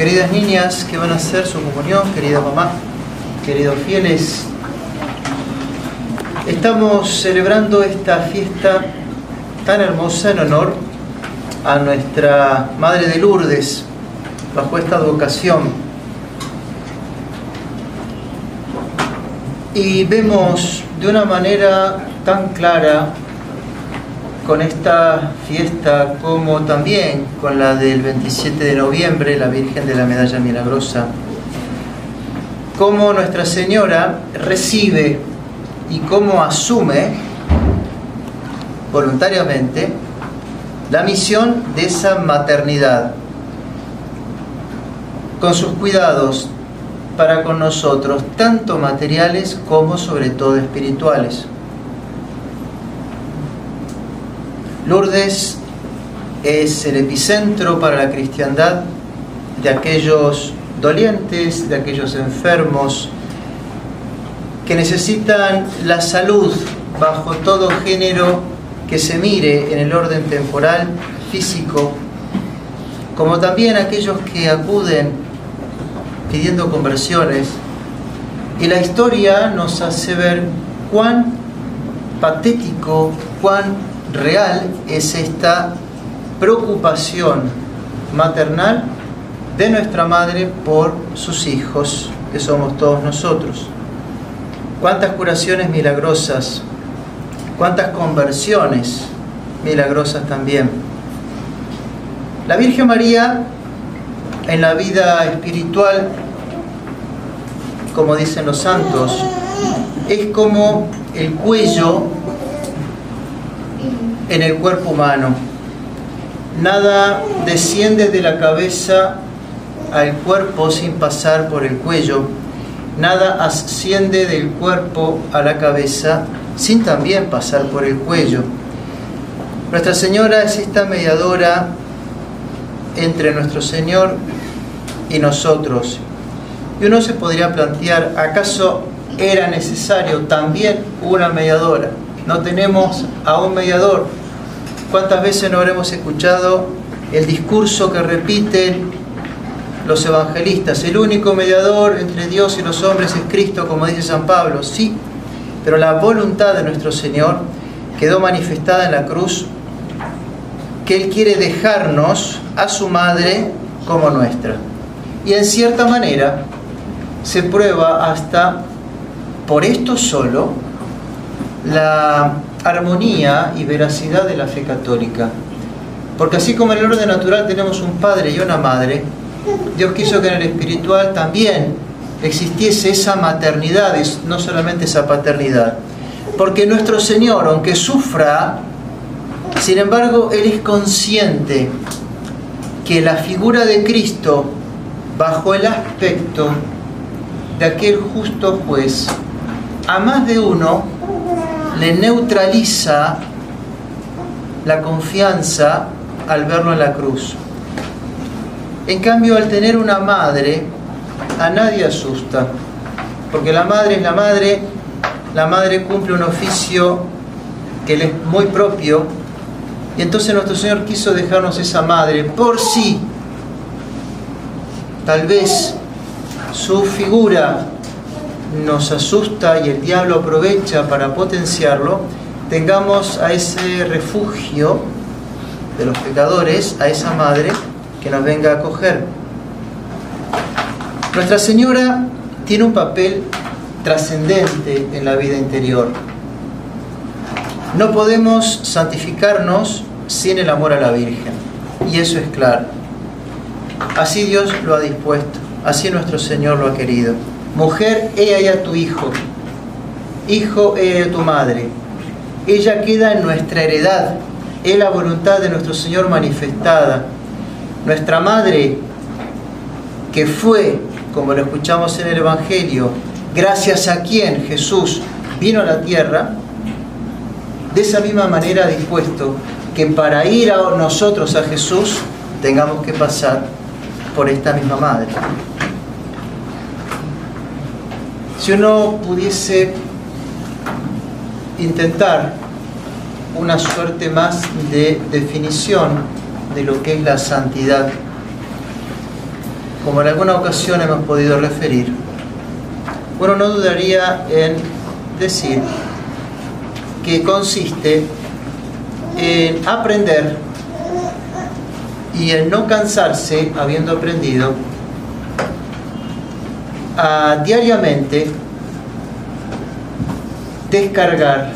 Queridas niñas que van a hacer su comunión, querida mamá, queridos fieles, estamos celebrando esta fiesta tan hermosa en honor a nuestra Madre de Lourdes, bajo esta advocación. Y vemos de una manera tan clara con esta fiesta como también con la del 27 de noviembre, la Virgen de la Medalla Milagrosa, cómo Nuestra Señora recibe y cómo asume voluntariamente la misión de esa maternidad, con sus cuidados para con nosotros, tanto materiales como sobre todo espirituales. Lourdes es el epicentro para la cristiandad de aquellos dolientes, de aquellos enfermos que necesitan la salud bajo todo género que se mire en el orden temporal, físico, como también aquellos que acuden pidiendo conversiones. Y la historia nos hace ver cuán patético, cuán real es esta preocupación maternal de nuestra madre por sus hijos, que somos todos nosotros. Cuántas curaciones milagrosas, cuántas conversiones milagrosas también. La Virgen María en la vida espiritual, como dicen los santos, es como el cuello en el cuerpo humano. Nada desciende de la cabeza al cuerpo sin pasar por el cuello. Nada asciende del cuerpo a la cabeza sin también pasar por el cuello. Nuestra Señora es esta mediadora entre nuestro Señor y nosotros. Y uno se podría plantear, ¿acaso era necesario también una mediadora? No tenemos a un mediador, ¿Cuántas veces no habremos escuchado el discurso que repiten los evangelistas? El único mediador entre Dios y los hombres es Cristo, como dice San Pablo. Sí, pero la voluntad de nuestro Señor quedó manifestada en la cruz, que Él quiere dejarnos a su madre como nuestra. Y en cierta manera se prueba hasta por esto solo la armonía y veracidad de la fe católica. Porque así como en el orden natural tenemos un padre y una madre, Dios quiso que en el espiritual también existiese esa maternidad, no solamente esa paternidad. Porque nuestro Señor, aunque sufra, sin embargo, Él es consciente que la figura de Cristo, bajo el aspecto de aquel justo juez, a más de uno le neutraliza la confianza al verlo en la cruz. En cambio, al tener una madre, a nadie asusta, porque la madre es la madre, la madre cumple un oficio que le es muy propio, y entonces nuestro Señor quiso dejarnos esa madre por sí. Tal vez su figura nos asusta y el diablo aprovecha para potenciarlo, tengamos a ese refugio de los pecadores, a esa madre que nos venga a acoger. Nuestra Señora tiene un papel trascendente en la vida interior. No podemos santificarnos sin el amor a la Virgen, y eso es claro. Así Dios lo ha dispuesto, así nuestro Señor lo ha querido. Mujer, ella ya tu hijo. Hijo, ella tu madre. Ella queda en nuestra heredad. Es la voluntad de nuestro Señor manifestada. Nuestra madre, que fue, como lo escuchamos en el Evangelio, gracias a quien Jesús vino a la tierra, de esa misma manera dispuesto que para ir a nosotros a Jesús tengamos que pasar por esta misma madre. Si uno pudiese intentar una suerte más de definición de lo que es la santidad, como en alguna ocasión hemos podido referir, uno no dudaría en decir que consiste en aprender y en no cansarse habiendo aprendido a diariamente descargar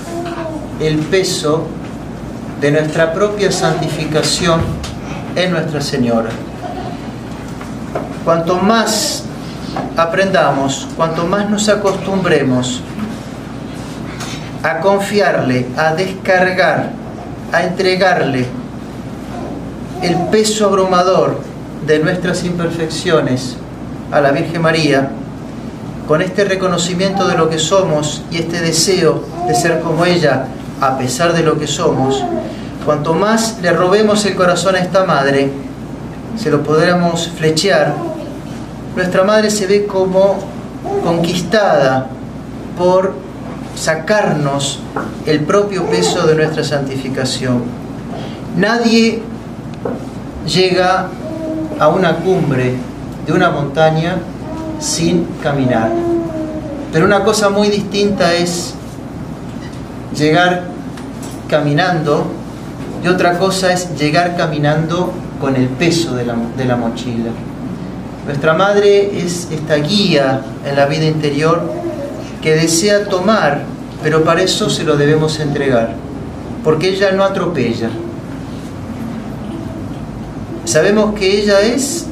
el peso de nuestra propia santificación en Nuestra Señora. Cuanto más aprendamos, cuanto más nos acostumbremos a confiarle, a descargar, a entregarle el peso abrumador de nuestras imperfecciones a la Virgen María, con este reconocimiento de lo que somos y este deseo de ser como ella, a pesar de lo que somos, cuanto más le robemos el corazón a esta madre, se lo podremos flechear, nuestra madre se ve como conquistada por sacarnos el propio peso de nuestra santificación. Nadie llega a una cumbre de una montaña sin caminar. Pero una cosa muy distinta es llegar caminando y otra cosa es llegar caminando con el peso de la, de la mochila. Nuestra madre es esta guía en la vida interior que desea tomar, pero para eso se lo debemos entregar, porque ella no atropella. Sabemos que ella es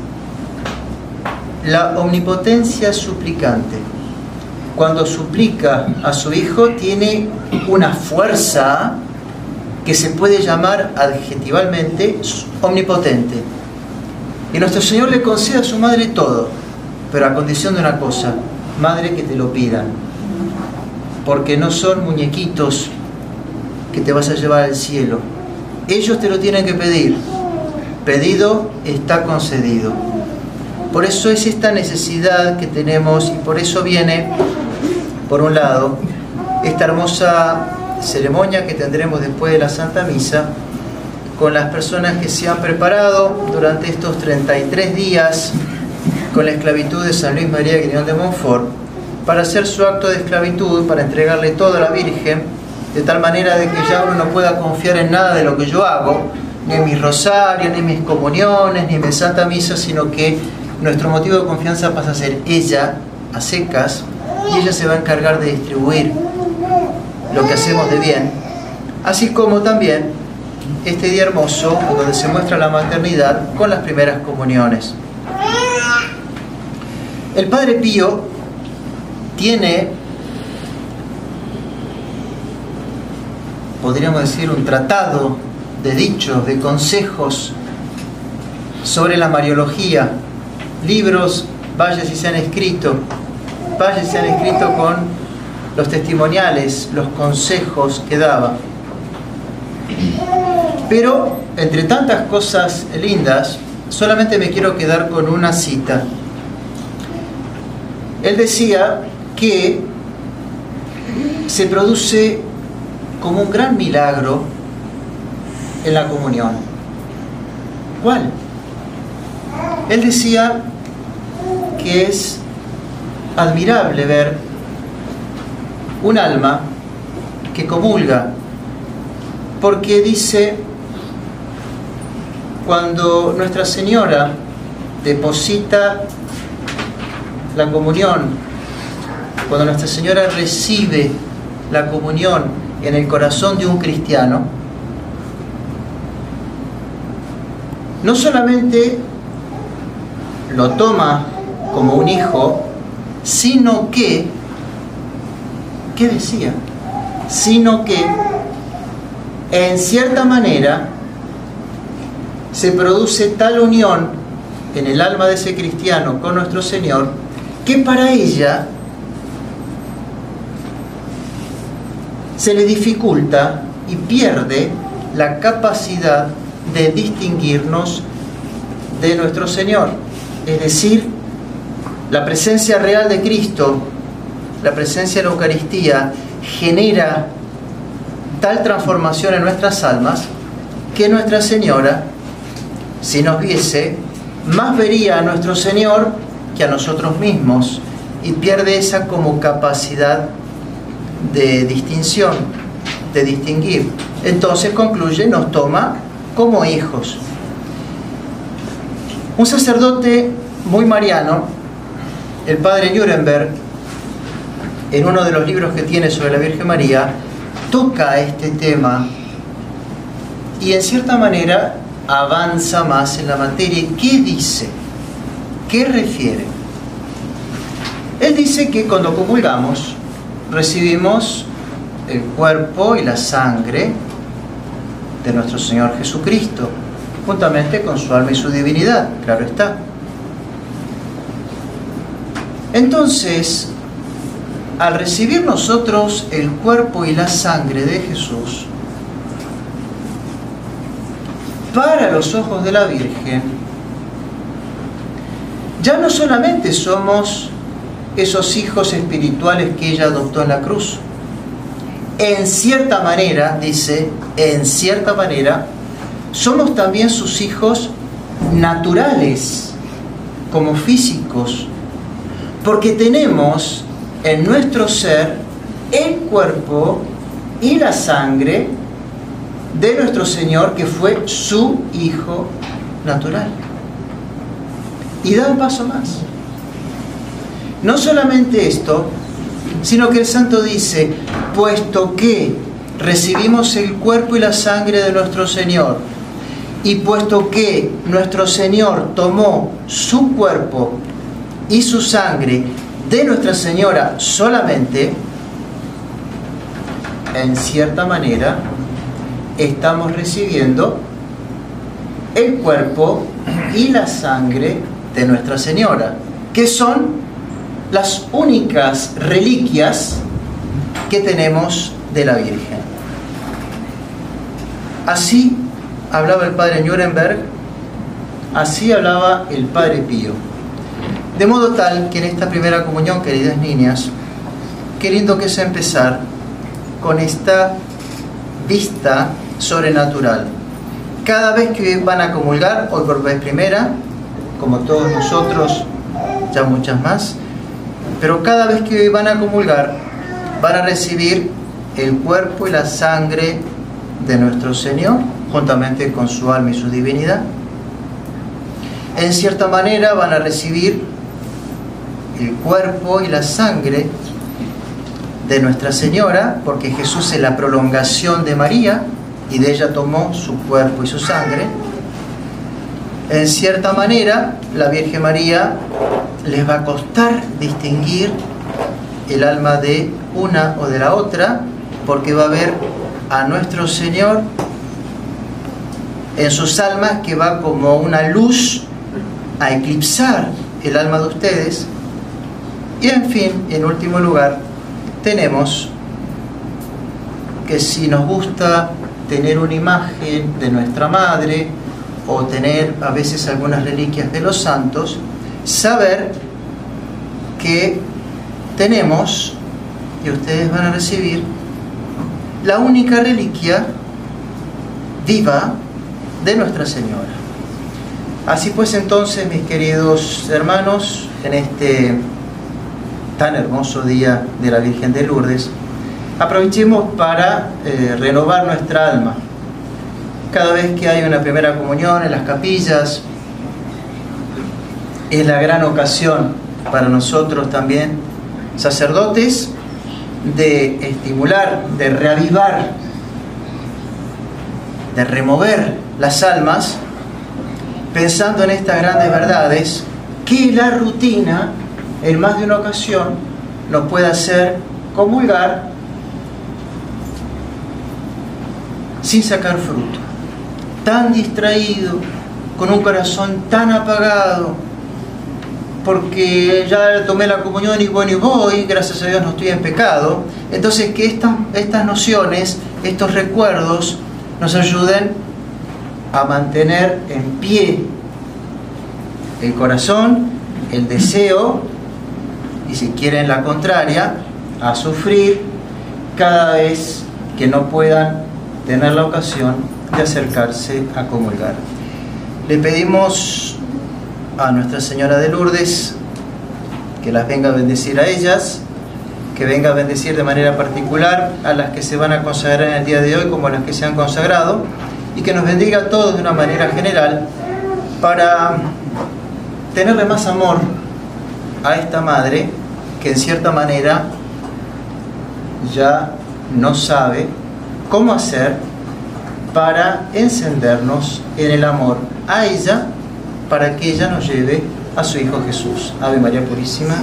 la omnipotencia suplicante. Cuando suplica a su hijo tiene una fuerza que se puede llamar adjetivalmente omnipotente. Y nuestro Señor le concede a su madre todo, pero a condición de una cosa, madre que te lo pidan, porque no son muñequitos que te vas a llevar al cielo. Ellos te lo tienen que pedir. Pedido está concedido. Por eso es esta necesidad que tenemos y por eso viene, por un lado, esta hermosa ceremonia que tendremos después de la Santa Misa, con las personas que se han preparado durante estos 33 días con la esclavitud de San Luis María Griñón de Montfort, para hacer su acto de esclavitud, para entregarle todo a la Virgen, de tal manera de que ya uno no pueda confiar en nada de lo que yo hago, ni en mis rosarios, ni en mis comuniones, ni en mi Santa Misa, sino que nuestro motivo de confianza pasa a ser ella, a secas, y ella se va a encargar de distribuir lo que hacemos de bien, así como también este día hermoso donde se muestra la maternidad con las primeras comuniones. El Padre Pío tiene, podríamos decir, un tratado de dichos, de consejos sobre la Mariología, libros, vaya si se han escrito, vaya si se han escrito con los testimoniales, los consejos que daba. Pero entre tantas cosas lindas, solamente me quiero quedar con una cita. Él decía que se produce como un gran milagro en la comunión. ¿Cuál? Él decía que es admirable ver un alma que comulga, porque dice, cuando Nuestra Señora deposita la comunión, cuando Nuestra Señora recibe la comunión en el corazón de un cristiano, no solamente lo toma como un hijo, sino que, ¿qué decía? Sino que, en cierta manera, se produce tal unión en el alma de ese cristiano con nuestro Señor, que para ella se le dificulta y pierde la capacidad de distinguirnos de nuestro Señor. Es decir, la presencia real de Cristo, la presencia de la Eucaristía, genera tal transformación en nuestras almas que Nuestra Señora, si nos viese, más vería a nuestro Señor que a nosotros mismos y pierde esa como capacidad de distinción, de distinguir. Entonces concluye, nos toma como hijos. Un sacerdote muy mariano, el padre Nuremberg, en uno de los libros que tiene sobre la Virgen María, toca este tema y en cierta manera avanza más en la materia. ¿Qué dice? ¿Qué refiere? Él dice que cuando comulgamos recibimos el cuerpo y la sangre de nuestro Señor Jesucristo, juntamente con su alma y su divinidad, claro está. Entonces, al recibir nosotros el cuerpo y la sangre de Jesús, para los ojos de la Virgen, ya no solamente somos esos hijos espirituales que ella adoptó en la cruz, en cierta manera, dice, en cierta manera, somos también sus hijos naturales, como físicos, porque tenemos en nuestro ser el cuerpo y la sangre de nuestro Señor, que fue su Hijo natural. Y da un paso más. No solamente esto, sino que el santo dice, puesto que recibimos el cuerpo y la sangre de nuestro Señor, y puesto que nuestro Señor tomó su cuerpo y su sangre de Nuestra Señora solamente, en cierta manera, estamos recibiendo el cuerpo y la sangre de Nuestra Señora, que son las únicas reliquias que tenemos de la Virgen. Así hablaba el padre Nuremberg, así hablaba el padre Pío. De modo tal que en esta primera comunión, queridas niñas, qué lindo que es empezar con esta vista sobrenatural. Cada vez que van a comulgar, hoy por vez primera, como todos nosotros, ya muchas más, pero cada vez que van a comulgar, van a recibir el cuerpo y la sangre de nuestro Señor, juntamente con su alma y su divinidad. En cierta manera van a recibir el cuerpo y la sangre de Nuestra Señora, porque Jesús es la prolongación de María y de ella tomó su cuerpo y su sangre. En cierta manera, la Virgen María les va a costar distinguir el alma de una o de la otra, porque va a ver a nuestro Señor en sus almas que va como una luz a eclipsar el alma de ustedes. Y en fin, en último lugar, tenemos que si nos gusta tener una imagen de nuestra madre o tener a veces algunas reliquias de los santos, saber que tenemos, y ustedes van a recibir, la única reliquia viva de Nuestra Señora. Así pues entonces, mis queridos hermanos, en este tan hermoso día de la Virgen de Lourdes, aprovechemos para eh, renovar nuestra alma. Cada vez que hay una primera comunión en las capillas, es la gran ocasión para nosotros también, sacerdotes, de estimular, de reavivar, de remover las almas, pensando en estas grandes verdades, que la rutina, en más de una ocasión, nos puede hacer comulgar sin sacar fruto. Tan distraído, con un corazón tan apagado, porque ya tomé la comunión y bueno y voy, gracias a Dios no estoy en pecado. Entonces que estas, estas nociones, estos recuerdos nos ayuden a mantener en pie el corazón, el deseo y si quieren la contraria, a sufrir cada vez que no puedan tener la ocasión de acercarse a comulgar. Le pedimos a Nuestra Señora de Lourdes, que las venga a bendecir a ellas, que venga a bendecir de manera particular a las que se van a consagrar en el día de hoy como a las que se han consagrado, y que nos bendiga a todos de una manera general para tenerle más amor a esta madre que en cierta manera ya no sabe cómo hacer para encendernos en el amor a ella, para que ella nos lleve a su Hijo Jesús. Ave María Purísima.